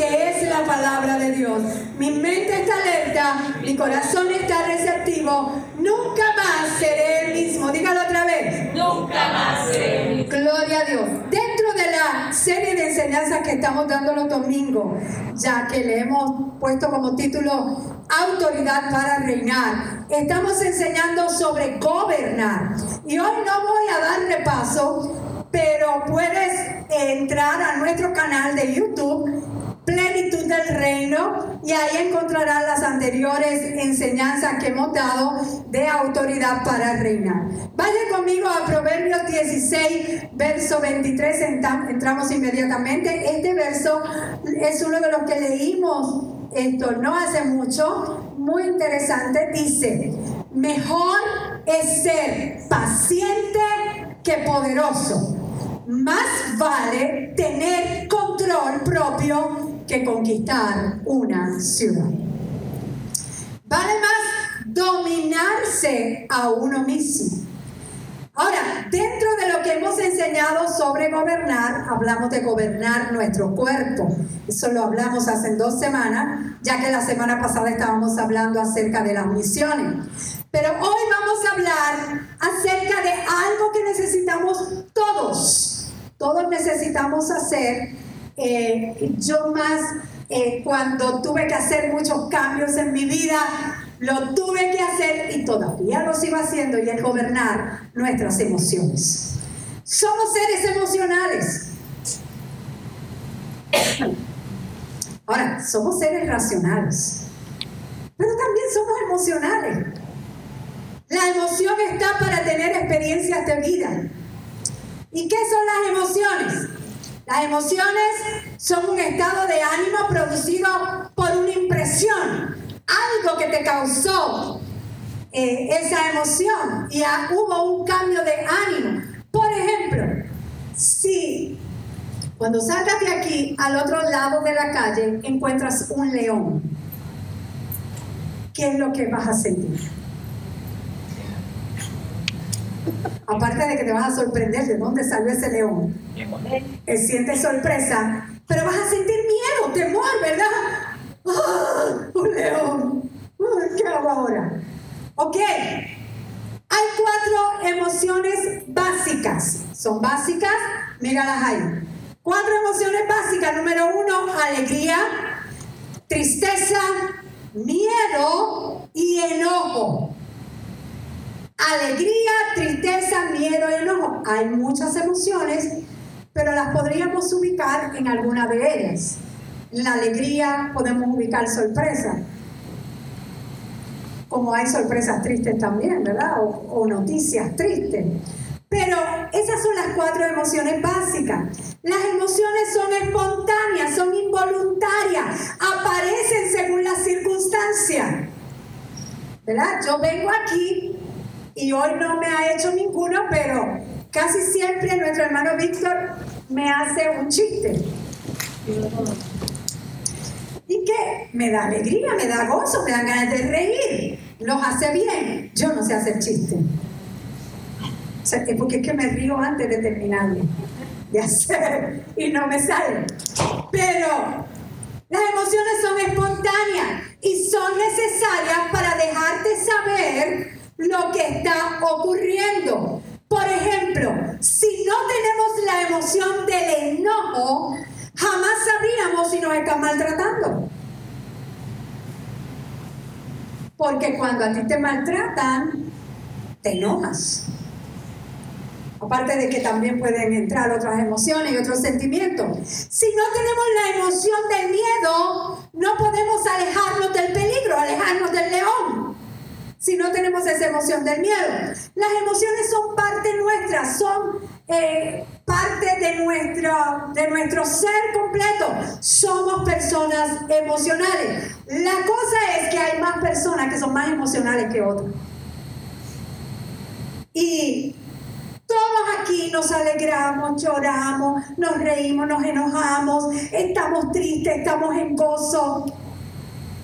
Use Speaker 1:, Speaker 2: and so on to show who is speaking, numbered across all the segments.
Speaker 1: porque es la palabra de Dios. Mi mente está alerta, mi corazón está receptivo. Nunca más seré el mismo. Dígalo otra vez.
Speaker 2: Nunca más seré el mismo.
Speaker 1: Gloria a Dios. Dentro de la serie de enseñanzas que estamos dando los domingos, ya que le hemos puesto como título autoridad para reinar. Estamos enseñando sobre gobernar. Y hoy no voy a dar repaso, pero puedes entrar a nuestro canal de YouTube plenitud del reino y ahí encontrarás las anteriores enseñanzas que hemos dado de autoridad para reinar. Vaya conmigo a Proverbios 16, verso 23, entramos inmediatamente. Este verso es uno de los que leímos esto no hace mucho, muy interesante, dice, mejor es ser paciente que poderoso. Más vale tener control propio que conquistar una ciudad. Vale más dominarse a uno mismo Ahora, dentro de lo que hemos enseñado sobre gobernar, hablamos de gobernar nuestro cuerpo. Eso lo hablamos hace dos semanas, ya que la semana pasada estábamos hablando acerca de las misiones. Pero hoy vamos a hablar acerca de algo que necesitamos todos. Todos necesitamos hacer. Eh, yo más, eh, cuando tuve que hacer muchos cambios en mi vida, lo tuve que hacer y todavía lo sigo haciendo y es gobernar nuestras emociones. Somos seres emocionales. Ahora, somos seres racionales, pero también somos emocionales. La emoción está para tener experiencias de vida. ¿Y qué son las emociones? Las emociones son un estado de ánimo producido por una impresión algo que te causó eh, esa emoción y hubo un cambio de ánimo. Por ejemplo, si cuando salgas de aquí al otro lado de la calle encuentras un león, ¿qué es lo que vas a sentir? Aparte de que te vas a sorprender de dónde salió ese león. Él siente sorpresa, pero vas a sentir miedo, temor, ¿verdad? ¡Ah! ¡Un león! ¿Qué hago ahora? Ok. Hay cuatro emociones básicas. Son básicas, míralas ahí. Cuatro emociones básicas. Número uno, alegría, tristeza, miedo y enojo. Alegría, tristeza, miedo y enojo. Hay muchas emociones, pero las podríamos ubicar en alguna de ellas la alegría podemos ubicar sorpresa. Como hay sorpresas tristes también, ¿verdad? O, noticias tristes. Pero esas son las cuatro emociones básicas. Las emociones son espontáneas, son involuntarias, aparecen según las circunstancias. ¿Verdad? Yo vengo aquí y hoy no me ha hecho ninguno, pero casi siempre nuestro hermano Víctor me hace un chiste. ¿Y qué? Me da alegría, me da gozo, me da ganas de reír. Los hace bien. Yo no sé hacer chiste. O sea, porque es que me río antes de terminarlo de hacer y no me sale. Pero las emociones son espontáneas y son necesarias para dejarte saber lo que está ocurriendo. Por ejemplo, si no tenemos la emoción del enojo, Jamás sabríamos si nos están maltratando. Porque cuando a ti te maltratan, te enojas. Aparte de que también pueden entrar otras emociones y otros sentimientos. Si no tenemos la emoción del miedo, no podemos alejarnos del peligro, alejarnos del. Si no tenemos esa emoción del miedo. Las emociones son parte nuestra, son eh, parte de nuestro, de nuestro ser completo. Somos personas emocionales. La cosa es que hay más personas que son más emocionales que otras. Y todos aquí nos alegramos, lloramos, nos reímos, nos enojamos, estamos tristes, estamos en gozo.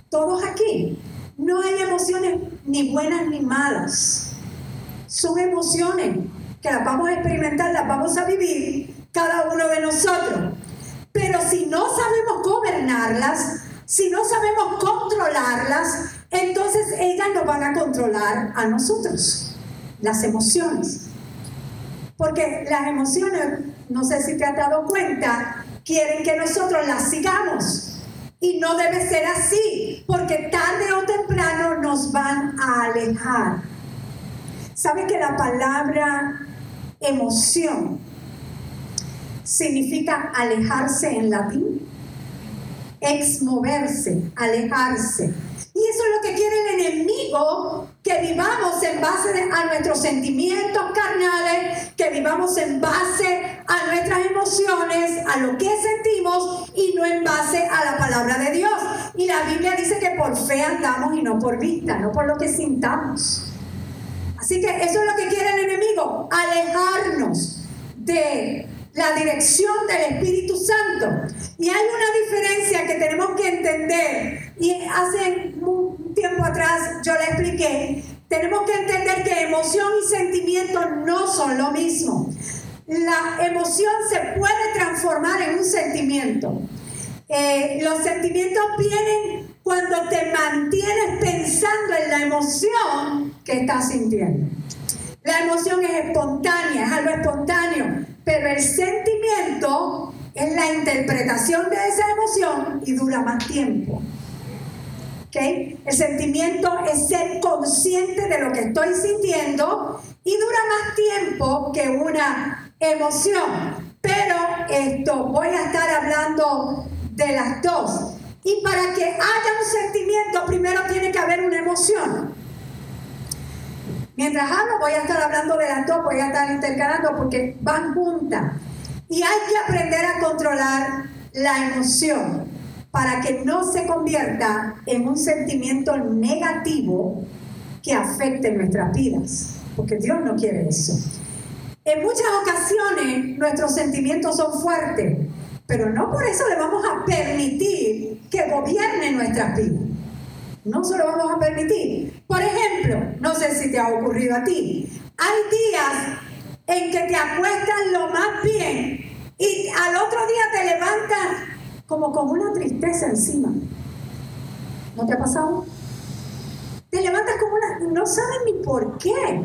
Speaker 1: Todos aquí. No hay emociones ni buenas ni malas. Son emociones que las vamos a experimentar, las vamos a vivir cada uno de nosotros. Pero si no sabemos gobernarlas, si no sabemos controlarlas, entonces ellas nos van a controlar a nosotros, las emociones. Porque las emociones, no sé si te has dado cuenta, quieren que nosotros las sigamos. Y no debe ser así, ¿Sabe que la palabra emoción significa alejarse en latín? Exmoverse, alejarse. Y eso es lo que quiere el enemigo, que vivamos en base a nuestros sentimientos carnales, que vivamos en base a nuestras emociones, a lo que sentimos y no en base a la palabra de Dios. Y la Biblia dice que por fe andamos y no por vista, no por lo que sintamos. Así que eso es lo que quiere el enemigo, alejarnos de la dirección del Espíritu Santo. Y hay una diferencia que tenemos que entender. Y hace un tiempo atrás yo le expliqué. Tenemos que entender que emoción y sentimiento no son lo mismo. La emoción se puede transformar en un sentimiento. Eh, los sentimientos vienen cuando te mantienes pensando en la emoción que estás sintiendo. La emoción es espontánea, es algo espontáneo, pero el sentimiento es la interpretación de esa emoción y dura más tiempo. El sentimiento es ser consciente de lo que estoy sintiendo y dura más tiempo que una emoción. Pero esto, voy a estar hablando de las dos. Y para que haya un sentimiento, primero tiene que haber una emoción. Mientras hablo, voy a estar hablando de las dos, voy a estar intercalando porque van juntas. Y hay que aprender a controlar la emoción para que no se convierta en un sentimiento negativo que afecte nuestras vidas. Porque Dios no quiere eso. En muchas ocasiones nuestros sentimientos son fuertes, pero no por eso le vamos a permitir que gobierne nuestras vidas. No se lo vamos a permitir. Por ejemplo, no sé si te ha ocurrido a ti. Hay días en que te acuestas lo más bien y al otro día te levantas como con una tristeza encima. ¿No te ha pasado? Te levantas como una... No sabes ni por qué.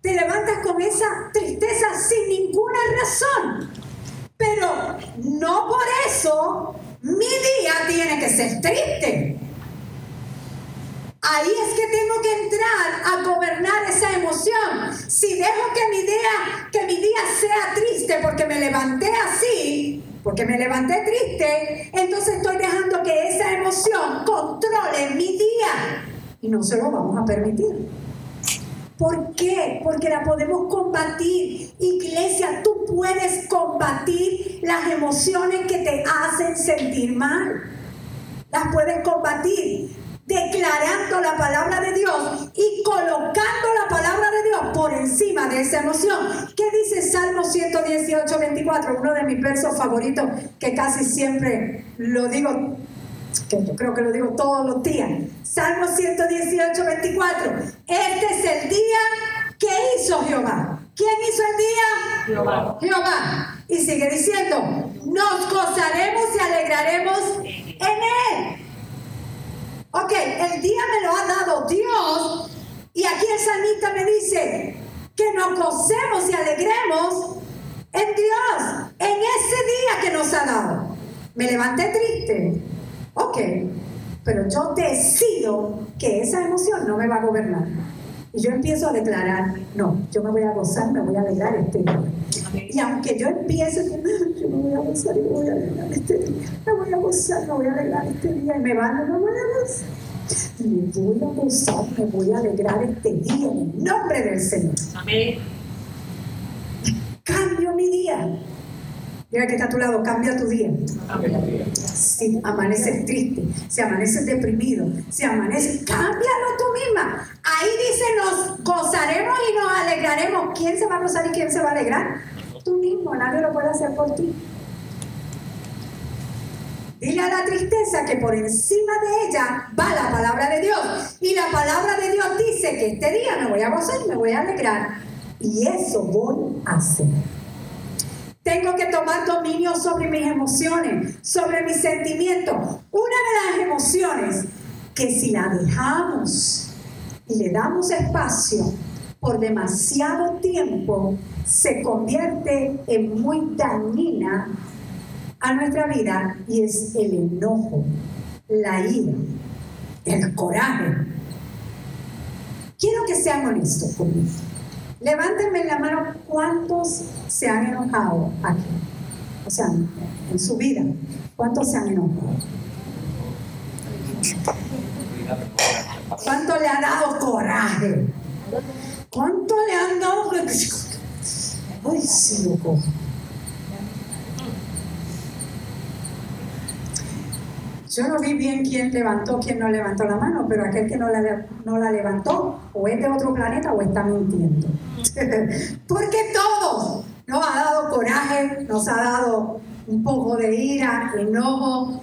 Speaker 1: Te levantas con esa tristeza sin ninguna razón. Pero no por eso mi día tiene que ser triste. Ahí es que tengo que entrar a gobernar esa emoción. Si dejo que mi día, que mi día sea triste porque me levanté así, porque me levanté triste, entonces estoy dejando que esa emoción controle mi día. Y no se lo vamos a permitir. ¿Por qué? Porque la podemos combatir. Iglesia, tú puedes combatir las emociones que te hacen sentir mal. Las puedes combatir declarando la palabra de Dios y colocando la palabra de Dios por encima de esa emoción. ¿Qué dice Salmo 118, 24? Uno de mis versos favoritos que casi siempre lo digo, que yo creo que lo digo todos los días. Salmo 118, 24. Este es el día que hizo Jehová. ¿Quién hizo el día?
Speaker 2: Jehová.
Speaker 1: Jehová. Y sigue diciendo, nos gozaremos y alegraremos en él. Ok, el día me lo ha dado Dios. Y aquí el salmista me dice que nos gocemos y alegremos en Dios, en ese día que nos ha dado. Me levanté triste. Ok, pero yo decido que esa emoción no me va a gobernar. Y yo empiezo a declarar, no, yo me voy a gozar, me voy a alegrar este día. Y aunque yo empiece, yo me voy a gozar y me voy a alegrar este día. Me voy a gozar, me voy a alegrar este día. Y me van, no voy a gozar. Y me voy a gozar, me voy a alegrar este día en el nombre del Señor.
Speaker 2: Amén.
Speaker 1: Cambio mi día. Mira que está a tu lado, cambia tu día.
Speaker 2: Amén.
Speaker 1: Si amaneces triste, si amaneces deprimido, si amaneces, cámbialo tú misma. Ahí dice, nos gozaremos y nos alegraremos. ¿Quién se va a gozar y quién se va a alegrar? Tú mismo, nadie lo puede hacer por ti. Dile a la tristeza que por encima de ella va la palabra de Dios. Y la palabra de Dios dice que este día me voy a gozar y me voy a alegrar. Y eso voy a hacer. Tengo que tomar dominio sobre mis emociones, sobre mis sentimientos. Una de las emociones que si la dejamos y le damos espacio por demasiado tiempo, se convierte en muy dañina a nuestra vida y es el enojo, la ira, el coraje. Quiero que sean honestos conmigo. Levántenme la mano cuántos se han enojado aquí. O sea, en su vida, ¿cuántos se han enojado? ¿Cuánto le ha dado coraje? ¿Cuánto le han dado? Ay, sí, loco. Yo no vi bien quién levantó, quién no levantó la mano, pero aquel que no la, no la levantó, o es de otro planeta o está mintiendo. Porque todos nos ha dado coraje, nos ha dado un poco de ira, enojo.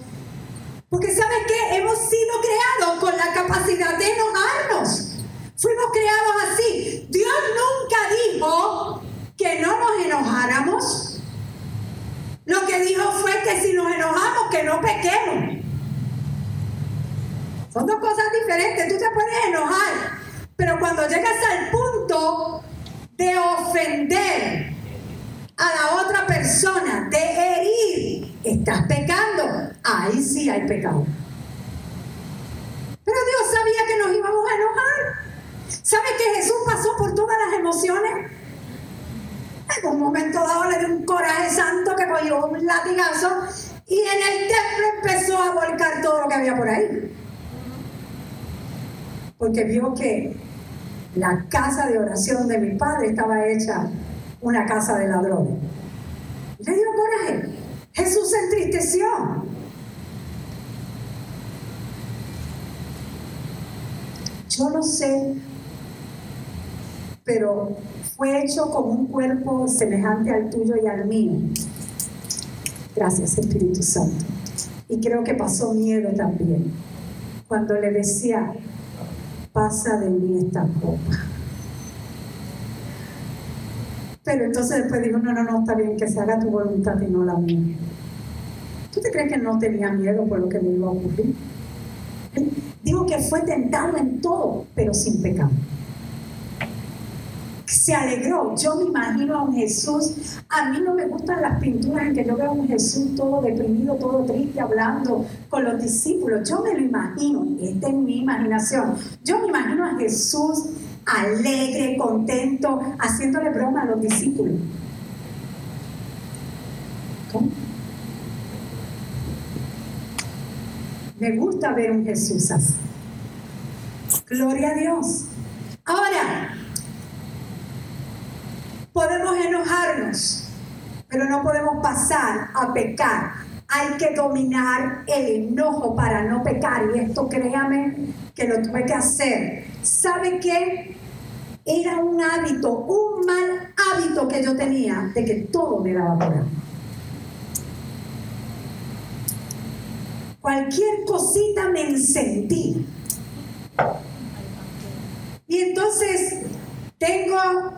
Speaker 1: Porque ¿sabes qué? Hemos sido creados con la capacidad de enojarnos. Fuimos creados así. Dios nunca dijo que no nos enojáramos. Lo que dijo fue que si nos enojamos, que no pequemos. Son dos cosas diferentes. Tú te puedes enojar, pero cuando llegas al punto de ofender a la otra persona, de herir, estás pecando. Ahí sí hay pecado. Pero Dios sabía que nos íbamos a enojar. ¿Sabe que Jesús pasó por todas las emociones? En un momento dado le dio un coraje santo que cogió un latigazo y en el templo empezó a volcar todo lo que había por ahí porque vio que la casa de oración de mi padre estaba hecha una casa de ladrones. Le dio coraje. Jesús se entristeció. Yo no sé, pero fue hecho como un cuerpo semejante al tuyo y al mío. Gracias, Espíritu Santo. Y creo que pasó miedo también. Cuando le decía, pasa de mí esta copa. Pero entonces después dijo, no, no, no, está bien, que se haga tu voluntad y no la mía. ¿Tú te crees que no tenía miedo por lo que me iba a ocurrir? Digo que fue tentado en todo, pero sin pecado se alegró. Yo me imagino a un Jesús, a mí no me gustan las pinturas en que yo veo a un Jesús todo deprimido, todo triste, hablando con los discípulos. Yo me lo imagino, esta es mi imaginación. Yo me imagino a Jesús alegre, contento, haciéndole broma a los discípulos. ¿Cómo? Me gusta ver un Jesús así. Gloria a Dios. Ahora, Podemos enojarnos, pero no podemos pasar a pecar. Hay que dominar el enojo para no pecar. Y esto créame que lo tuve que hacer. ¿Sabe qué? Era un hábito, un mal hábito que yo tenía de que todo me daba por Cualquier cosita me encendí. Y entonces tengo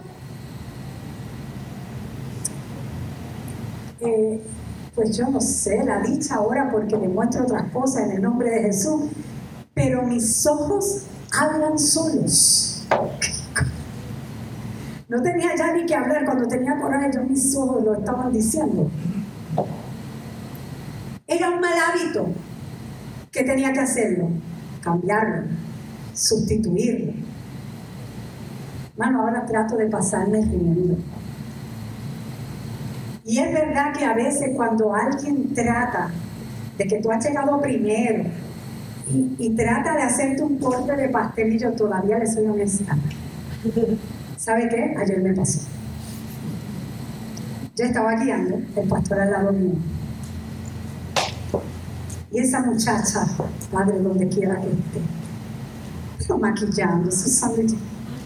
Speaker 1: pues yo no sé, la dicha ahora porque le muestro otras cosas en el nombre de Jesús, pero mis ojos hablan solos. No tenía ya ni que hablar, cuando tenía coraje yo mis ojos lo estaban diciendo. Era un mal hábito que tenía que hacerlo, cambiarlo, sustituirlo. Bueno, ahora trato de pasarme riendo. Y es verdad que a veces cuando alguien trata de que tú has llegado primero y, trata de hacerte un corte de pastel y yo todavía le soy honesta. ¿Sabe qué? Ayer me pasó. Yo estaba guiando, el pastor al lado mío. Y esa muchacha, padre, donde quiera que esté, pero maquillando, usando,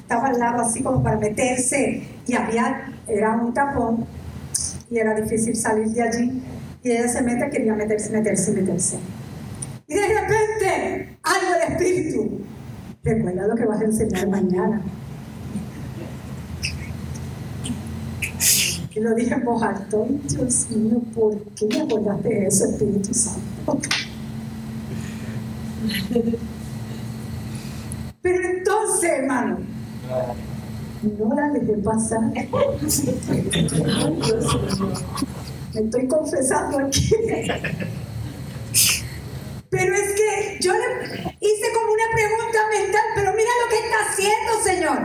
Speaker 1: estaba al lado así como para meterse y había, era un tapón y era difícil salir de allí. Y ella se mete, quería meterse, meterse, meterse. Y de repente, algo del Espíritu. Recuerda lo que vas a enseñar mañana. Y lo dije en voz alta, Dios mío, ¿por qué me acordaste de eso, Espíritu Santo? Pero entonces, hermano, no la dejé pasar. Me estoy confesando aquí. Pero es que yo le hice como una pregunta mental, pero mira lo que está haciendo, Señor.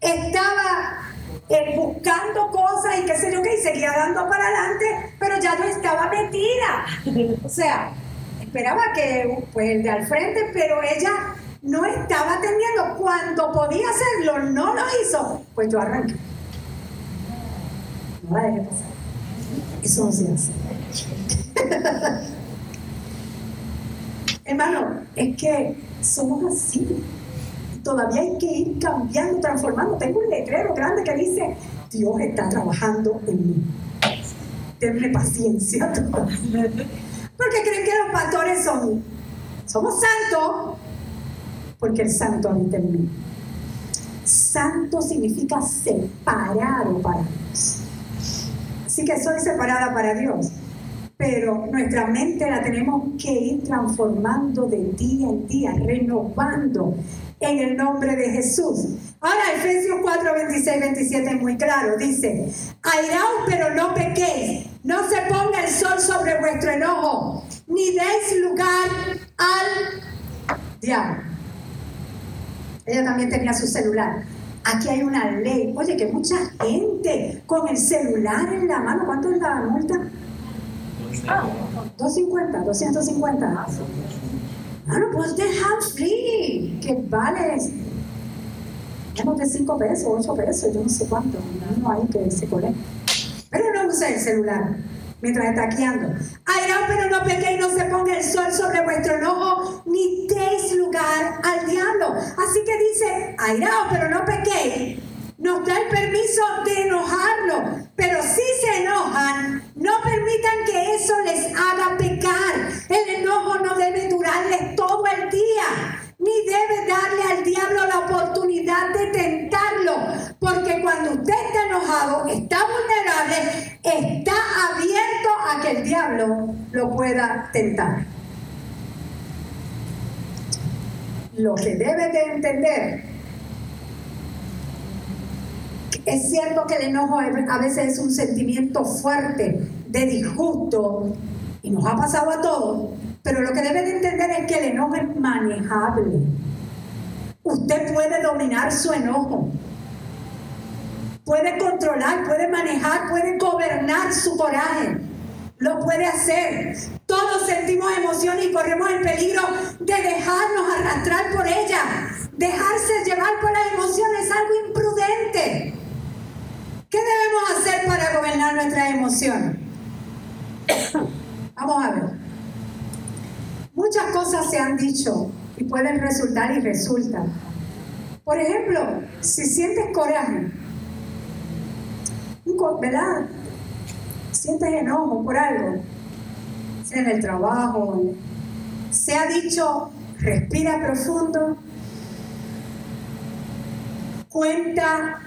Speaker 1: Estaba eh, buscando cosas y qué sé yo qué, y seguía dando para adelante, pero ya no estaba metida. O sea, esperaba que pues el de al frente, pero ella no estaba atendiendo. Cuando podía hacerlo, no lo hizo. Pues yo arranqué. No la dejé pasar. Eso no se hace. Hermano, es que somos así. Todavía hay que ir cambiando, transformando. Tengo un letrero grande que dice, Dios está trabajando en mí. Tenme paciencia. Porque creen que los pastores son, somos santos, porque el santo habita en mí. Santo significa separado para Dios. Así que soy separada para Dios. Pero nuestra mente la tenemos que ir transformando de día en día, renovando en el nombre de Jesús. Ahora Efesios 4, 26, 27 es muy claro. Dice, airaos pero no pequéis, no se ponga el sol sobre vuestro enojo, ni deis lugar al diablo. Ella también tenía su celular. Aquí hay una ley. Oye, que mucha gente con el celular en la mano. ¿Cuánto es la multa? 250, 250. Ah, no, pues dejar free, que vale menos de 5 pesos, 8 pesos, yo no sé cuánto. No hay que se. Pero no use el celular mientras está guiando. Airaos, pero no pequéis, no se ponga el sol sobre vuestro enojo, ni deis lugar al diablo. Así que dice, airaos, pero no pequéis. Nos da el permiso de enojarlo, pero si se enojan, no permitan que eso les haga pecar. El enojo no debe durarles todo el día ni debe darle al diablo la oportunidad de tentarlo, porque cuando usted está enojado, está vulnerable, está abierto a que el diablo lo pueda tentar. Lo que debe de entender es cierto que el enojo a veces es un sentimiento fuerte de disgusto y nos ha pasado a todos, pero lo que debe de entender es que el enojo es manejable. Usted puede dominar su enojo. Puede controlar, puede manejar, puede gobernar su coraje. Lo puede hacer. Todos sentimos emociones y corremos el peligro de dejarnos arrastrar por ellas. Dejarse llevar por las emociones es algo imprudente. ¿Qué debemos hacer para gobernar nuestras emociones? Vamos a ver. Muchas cosas se han dicho y pueden resultar y resultan. Por ejemplo, si sientes coraje, ¿verdad? Sientes enojo por algo, en el trabajo, se ha dicho, respira profundo, cuenta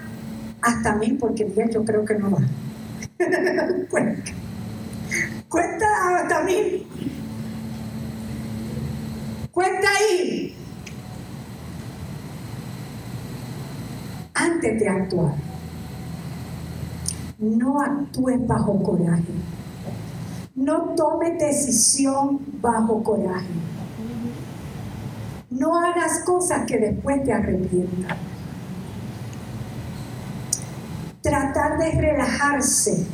Speaker 1: hasta mí, porque bien yo creo que no va. cuenta, cuenta hasta mí Cuenta ahí. Antes de actuar, no actúes bajo coraje. No tome decisión bajo coraje. No hagas cosas que después te arrepientan. Tratar de relajarse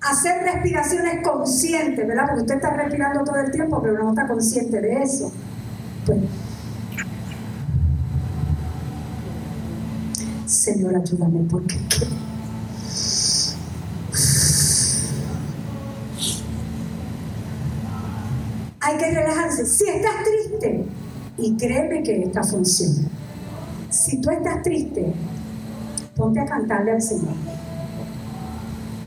Speaker 1: hacer respiraciones conscientes, ¿verdad? Porque usted está respirando todo el tiempo, pero no está consciente de eso. Pues, Señor, ayúdame porque hay Si estás triste, y créeme que esta funciona. Si tú estás triste, ponte a cantarle al Señor.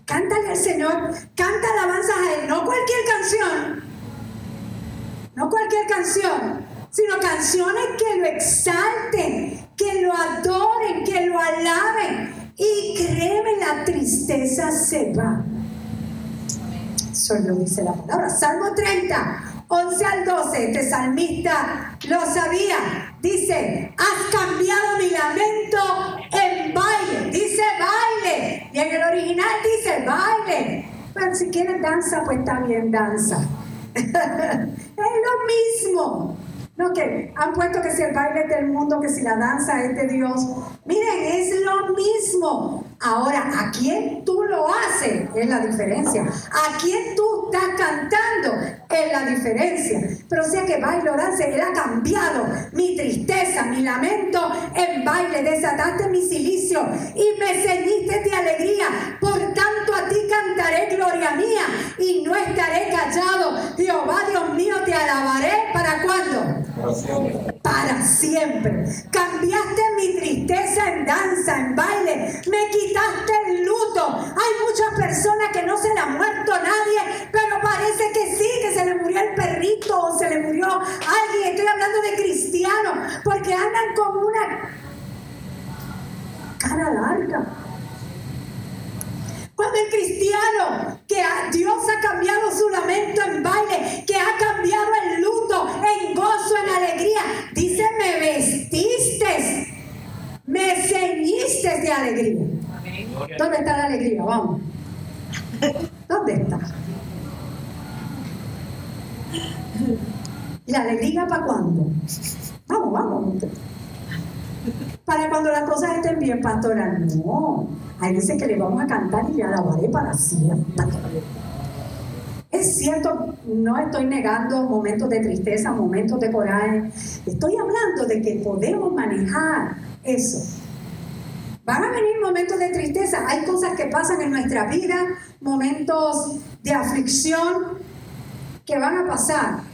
Speaker 1: Cántale al Señor, canta alabanzas a Él, no cualquier canción, no cualquier canción, sino canciones que lo exalten, que lo adoren, que lo alaben. Y créeme, la tristeza se va. Eso lo dice la palabra. Salmo 30, 11 al 12. Este salmista lo sabía. Dice, has cambiado mi lamento en baile. Dice baile. Y en el original dice baile. Pero si quieres danza, pues también danza. es lo mismo. No, que han puesto que si el baile es del mundo, que si la danza es de Dios. Miren, es lo mismo. Ahora, ¿a quién tú lo haces? Es la diferencia. ¿A quién tú estás cantando? Es la diferencia. Pero sea que baile o danza, Él ha cambiado mi tristeza, mi lamento en baile. Desataste mi silicio y me ceñiste de alegría. Por tanto, a ti cantaré gloria mía y no estaré callado. Jehová, Dios mío, te alabaré. ¿Para cuándo? Para siempre. Cambiaste mi tristeza en danza, en baile. Me quitaste el luto. Hay muchas personas que no se le ha muerto nadie, pero parece que sí, que se le murió el perrito o se le murió alguien. Estoy hablando de cristianos, porque andan con una cara larga. Cuando el cristiano, que Dios ha cambiado su lamento en baile, que ha cambiado el luto en gozo, en alegría, dice, me vestiste, me ceñiste de alegría. ¿Dónde está la alegría? Vamos. ¿Dónde está? ¿La alegría para cuándo? Vamos, vamos. Para cuando las cosas estén bien, pastora. No. Ahí dice que le vamos a cantar y le alabaré para siempre. Es cierto, no estoy negando momentos de tristeza, momentos de coraje. Estoy hablando de que podemos manejar eso. Van a venir momentos de tristeza. Hay cosas que pasan en nuestra vida, momentos de aflicción que van a pasar.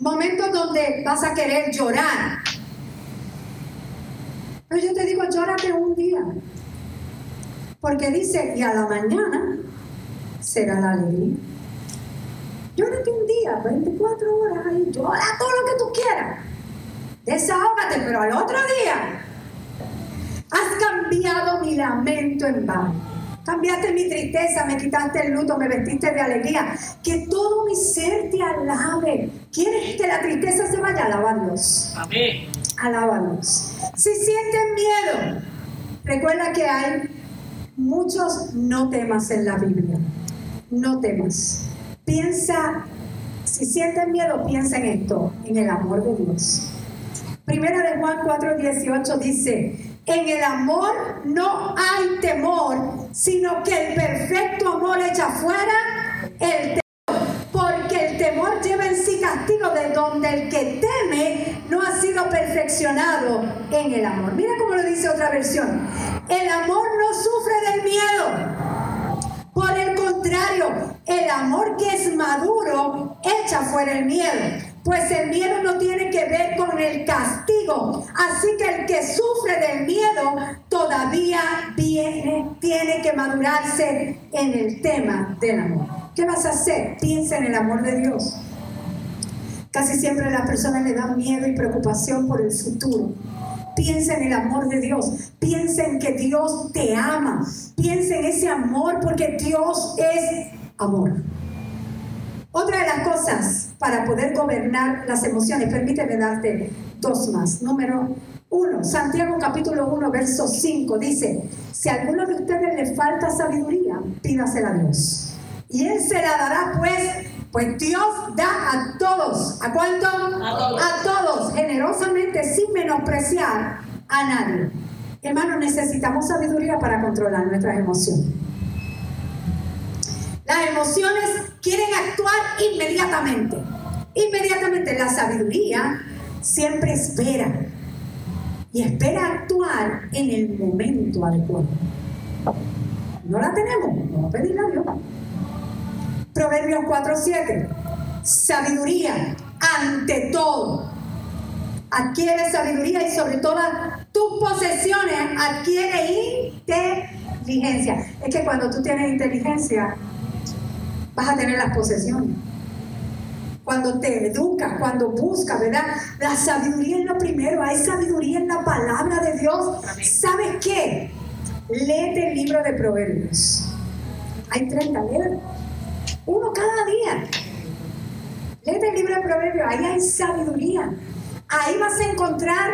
Speaker 1: Momentos donde vas a querer llorar. Pero yo te digo, llórate un día. Porque dice, y a la mañana será la alegría. Llórate un día, 24 horas ahí, llora todo lo que tú quieras. Desahógate, pero al otro día has cambiado mi lamento en vano Cambiaste mi tristeza, me quitaste el luto, me vestiste de alegría. Que todo mi ser te alabe. ¿Quieres que la tristeza se vaya? Alaba a Dios. Amén. Alaba a Dios. Si sienten miedo, recuerda que hay muchos no temas en la Biblia. No temas. Piensa, si sienten miedo, piensa en esto, en el amor de Dios. Primera de Juan 4, 18 dice, en el amor no hay temor, sino que el perfecto amor echa fuera el temor. Porque el temor lleva en sí castigo de donde el que teme no ha sido perfeccionado en el amor. Mira cómo lo dice otra versión. El amor no sufre del miedo. Por el contrario, el amor que es maduro echa fuera el miedo pues el miedo no tiene que ver con el castigo. Así que el que sufre del miedo todavía tiene que madurarse en el tema del amor. ¿Qué vas a hacer? Piensa en el amor de Dios. Casi siempre a las personas le dan miedo y preocupación por el futuro. Piensa en el amor de Dios. Piensa en que Dios te ama. Piensa en ese amor porque Dios es amor. Otra de las cosas para poder gobernar las emociones, permíteme darte dos más. Número uno, Santiago capítulo 1, verso 5 dice, si a alguno de ustedes le falta sabiduría, pídasela a Dios. Y Él se la dará pues, pues Dios da a todos. ¿A cuánto? A todos. A todos, generosamente, sin menospreciar a nadie. Hermano, necesitamos sabiduría para controlar nuestras emociones. Las emociones quieren actuar inmediatamente. Inmediatamente la sabiduría siempre espera. Y espera actuar en el momento adecuado. No la tenemos, vamos a pedirla a Dios. Proverbios 4:7. Sabiduría ante todo. Adquiere sabiduría y sobre todas tus posesiones adquiere inteligencia. Es que cuando tú tienes inteligencia, vas a tener las posesiones. Cuando te educas, cuando buscas, ¿verdad? La sabiduría es lo primero, hay sabiduría en la palabra de Dios. ¿Sabes qué? Léete el libro de Proverbios. Hay 30, léete. Uno cada día. Léete el libro de Proverbios, ahí hay sabiduría. Ahí vas a encontrar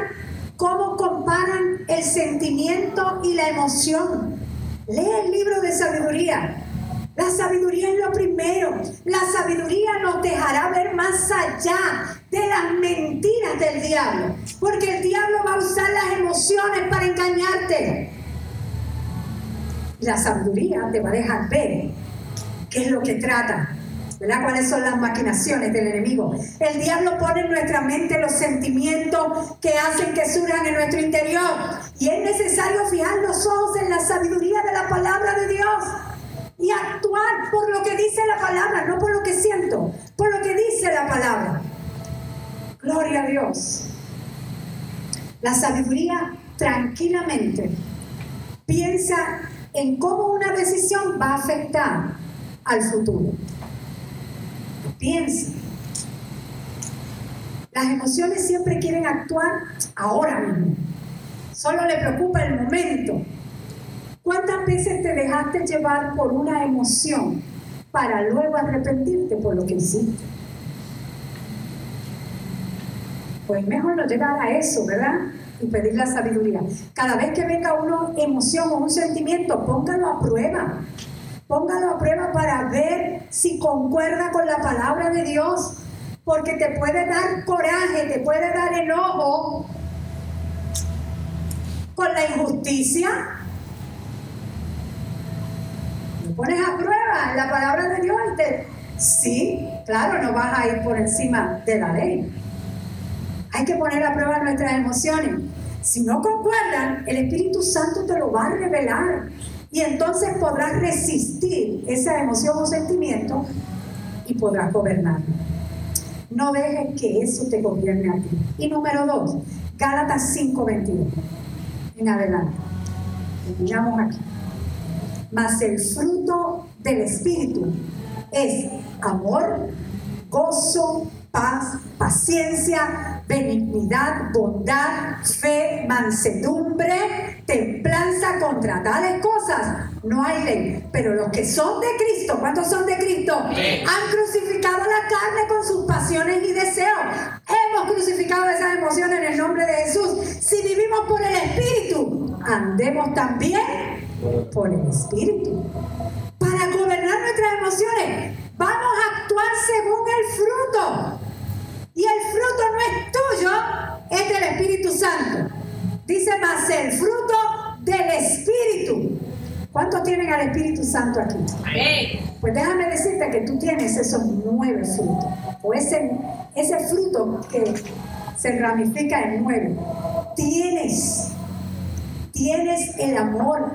Speaker 1: cómo comparan el sentimiento y la emoción. Lee el libro de sabiduría. La sabiduría es lo primero. La sabiduría nos dejará ver más allá de las mentiras del diablo. Porque el diablo va a usar las emociones para engañarte. La sabiduría te va a dejar ver qué es lo que trata. ¿Verdad? ¿Cuáles son las maquinaciones del enemigo? El diablo pone en nuestra mente los sentimientos que hacen que surjan en nuestro interior. Y es necesario fijar los ojos en la sabiduría de la palabra de Dios y actuar por lo que dice la palabra, no por lo que siento, por lo que dice la palabra. Gloria a Dios. La sabiduría tranquilamente piensa en cómo una decisión va a afectar al futuro. Piensa. Las emociones siempre quieren actuar ahora mismo. Solo le preocupa el momento ¿Cuántas veces te dejaste llevar por una emoción para luego arrepentirte por lo que hiciste? Pues mejor no llegar a eso, ¿verdad? Y pedir la sabiduría. Cada vez que venga una emoción o un sentimiento, póngalo a prueba. Póngalo a prueba para ver si concuerda con la palabra de Dios. Porque te puede dar coraje, te puede dar enojo con la injusticia, pones a prueba la palabra de Dios y te... Sí, claro, no vas a ir por encima de la ley. Hay que poner a prueba nuestras emociones. Si no concuerdan, el Espíritu Santo te lo va a revelar. Y entonces podrás resistir esa emoción o sentimiento y podrás gobernarlo. No dejes que eso te gobierne a ti. Y número dos, Gálatas 5:22. En adelante. Terminamos aquí. Mas el fruto del Espíritu es amor, gozo, paz, paciencia, benignidad, bondad, fe, mansedumbre, templanza contra tales cosas. No hay ley. Pero los que son de Cristo, ¿cuántos son de Cristo? Han crucificado la carne con sus pasiones y deseos. Hemos crucificado esas emociones en el nombre de Jesús. Si vivimos por el Espíritu, andemos también por el Espíritu. Para gobernar nuestras emociones, vamos a actuar según el fruto. Y el fruto no es tuyo, es del Espíritu Santo. Dice más el fruto del Espíritu. ¿Cuántos tienen al Espíritu Santo aquí? Pues déjame decirte que tú tienes esos nueve frutos. O ese, ese fruto que se ramifica en nueve. Tienes, tienes el amor,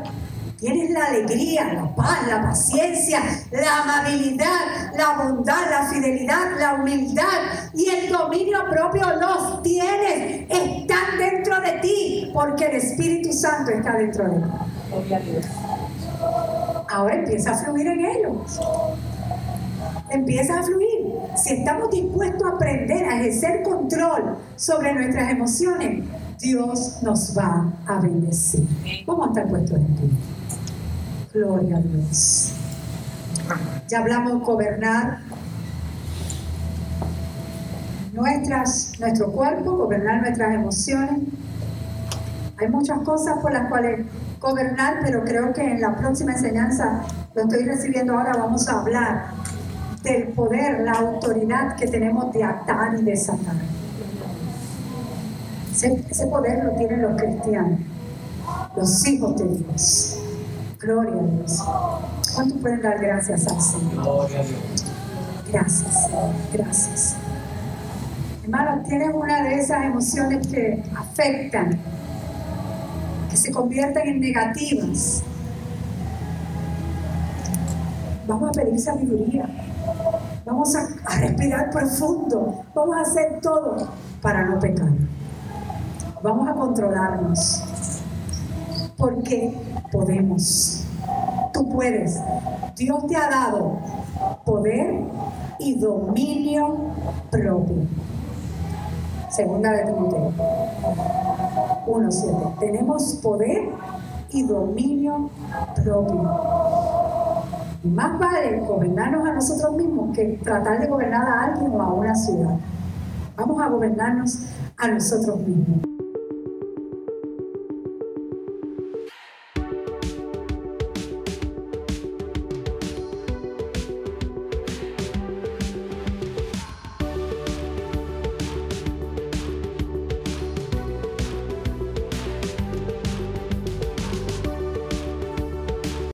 Speaker 1: Tienes la alegría, la paz, la paciencia, la amabilidad, la bondad, la fidelidad, la humildad y el dominio propio los tienes. Están dentro de ti porque el Espíritu Santo está dentro de ti. Ahora empieza a fluir en ellos. Empieza a fluir. Si estamos dispuestos a aprender a ejercer control sobre nuestras emociones, Dios nos va a bendecir. ¿Cómo está puesto en ti? Gloria a Dios. Ya hablamos gobernar nuestras, nuestro cuerpo, gobernar nuestras emociones. Hay muchas cosas por las cuales gobernar, pero creo que en la próxima enseñanza, lo estoy recibiendo ahora, vamos a hablar del poder, la autoridad que tenemos de atar y desatar. Ese, ese poder lo tienen los cristianos, los hijos de Dios. Gloria a Dios. ¿Cuánto pueden dar gracias al Señor? Gloria a Dios. Gracias, Gracias. Hermano, tienes una de esas emociones que afectan, que se convierten en negativas. Vamos a pedir sabiduría. Vamos a, a respirar profundo. Vamos a hacer todo para no pecar. Vamos a controlarnos. Porque podemos. Tú puedes. Dios te ha dado poder y dominio propio. Segunda de Timoteo 1.7. Tenemos poder y dominio propio. Y más vale gobernarnos a nosotros mismos que tratar de gobernar a alguien o a una ciudad. Vamos a gobernarnos a nosotros mismos.